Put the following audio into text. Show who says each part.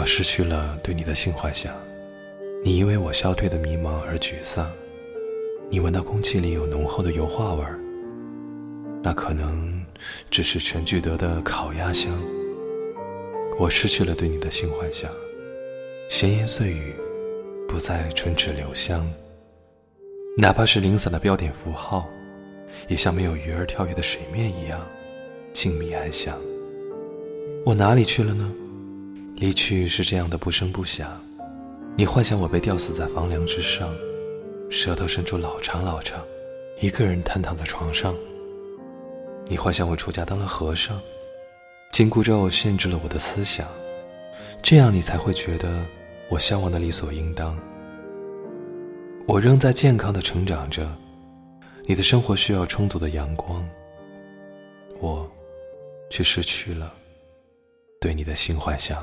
Speaker 1: 我失去了对你的性幻想，你因为我消退的迷茫而沮丧。你闻到空气里有浓厚的油画味儿，那可能只是全聚德的烤鸭香。我失去了对你的性幻想，闲言碎语不再唇齿留香，哪怕是零散的标点符号，也像没有鱼儿跳跃的水面一样静谧安详。我哪里去了呢？离去是这样的不声不响，你幻想我被吊死在房梁之上，舌头伸出老长老长，一个人瘫躺在床上。你幻想我出家当了和尚，紧箍咒限制了我的思想，这样你才会觉得我向往的理所应当。我仍在健康的成长着，你的生活需要充足的阳光，我却失去了对你的新幻想。